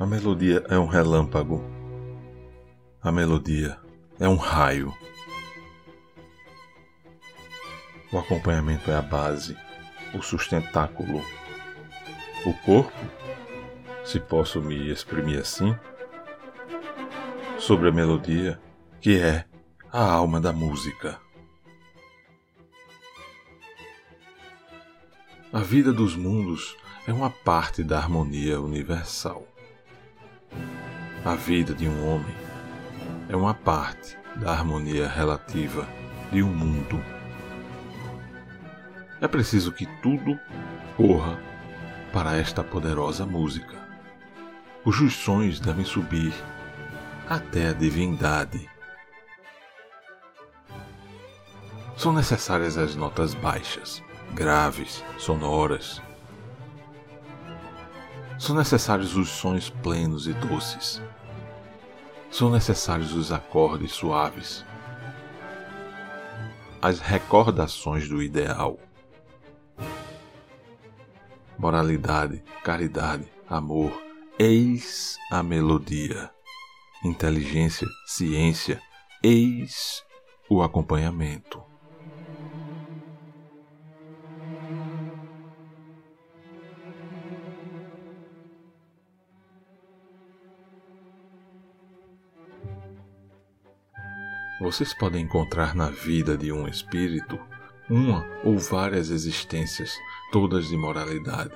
A melodia é um relâmpago. A melodia é um raio. O acompanhamento é a base, o sustentáculo. O corpo, se posso me exprimir assim, sobre a melodia, que é a alma da música. A vida dos mundos é uma parte da harmonia universal. A vida de um homem é uma parte da harmonia relativa de um mundo. É preciso que tudo corra para esta poderosa música, cujos sons devem subir até a divindade. São necessárias as notas baixas, graves, sonoras. São necessários os sons plenos e doces. São necessários os acordes suaves. As recordações do ideal. Moralidade, caridade, amor, eis a melodia inteligência, ciência, eis o acompanhamento. Vocês podem encontrar na vida de um espírito uma ou várias existências, todas de moralidade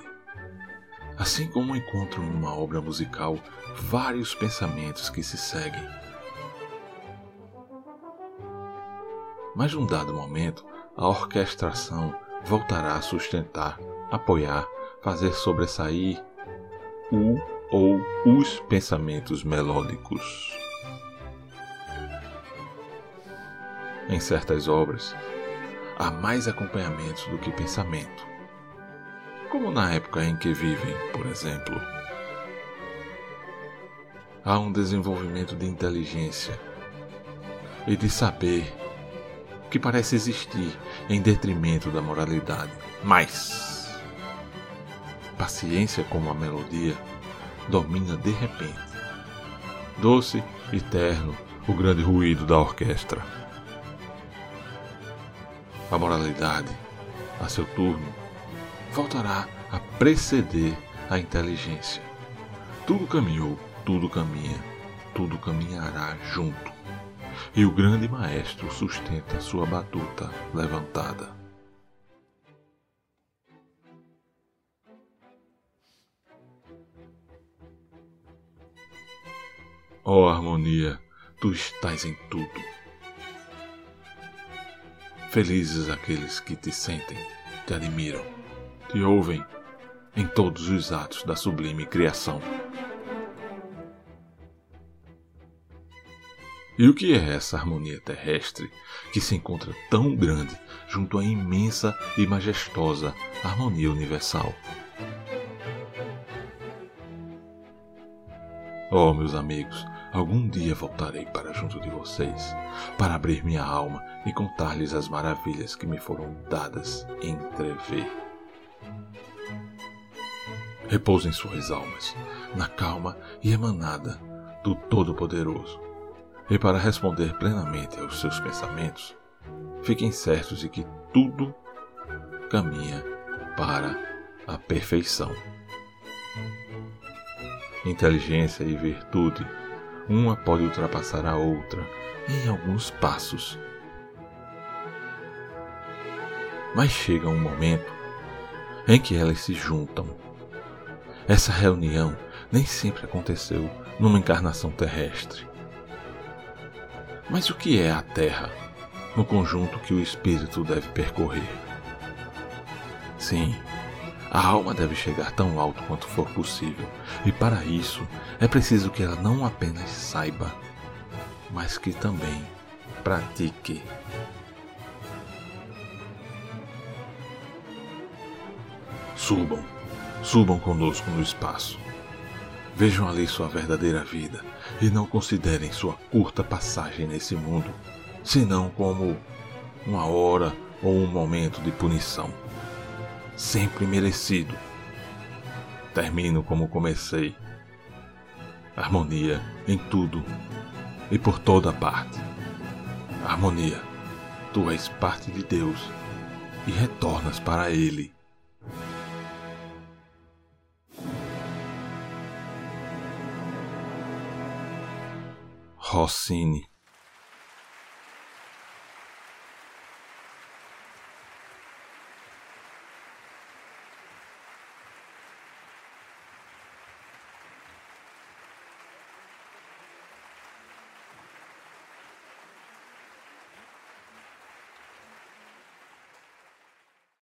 Assim como encontro numa obra musical vários pensamentos que se seguem. Mas num dado momento, a orquestração voltará a sustentar, apoiar, fazer sobressair o ou os pensamentos melódicos. Em certas obras, há mais acompanhamentos do que pensamento como na época em que vivem, por exemplo. Há um desenvolvimento de inteligência e de saber que parece existir em detrimento da moralidade. Mas paciência como a melodia domina de repente. Doce e terno o grande ruído da orquestra. A moralidade, a seu turno, voltará a preceder a inteligência. Tudo caminhou, tudo caminha, tudo caminhará junto. E o grande maestro sustenta sua batuta levantada. Ó oh, harmonia, tu estás em tudo. Felizes aqueles que te sentem, te admiram te ouvem em todos os atos da sublime criação. E o que é essa harmonia terrestre que se encontra tão grande junto à imensa e majestosa harmonia universal? Oh, meus amigos, algum dia voltarei para junto de vocês, para abrir minha alma e contar-lhes as maravilhas que me foram dadas entrever. Repousem suas almas na calma e emanada do Todo-Poderoso. E para responder plenamente aos seus pensamentos, fiquem certos de que tudo caminha para a perfeição. Inteligência e virtude, uma pode ultrapassar a outra em alguns passos. Mas chega um momento em que elas se juntam essa reunião nem sempre aconteceu numa encarnação terrestre. Mas o que é a Terra no conjunto que o espírito deve percorrer? Sim, a alma deve chegar tão alto quanto for possível, e para isso é preciso que ela não apenas saiba, mas que também pratique. Subam Subam conosco no espaço. Vejam ali sua verdadeira vida e não considerem sua curta passagem nesse mundo, senão como uma hora ou um momento de punição. Sempre merecido. Termino como comecei. harmonia em tudo e por toda parte. Harmonia, tu és parte de Deus e retornas para Ele. Rossini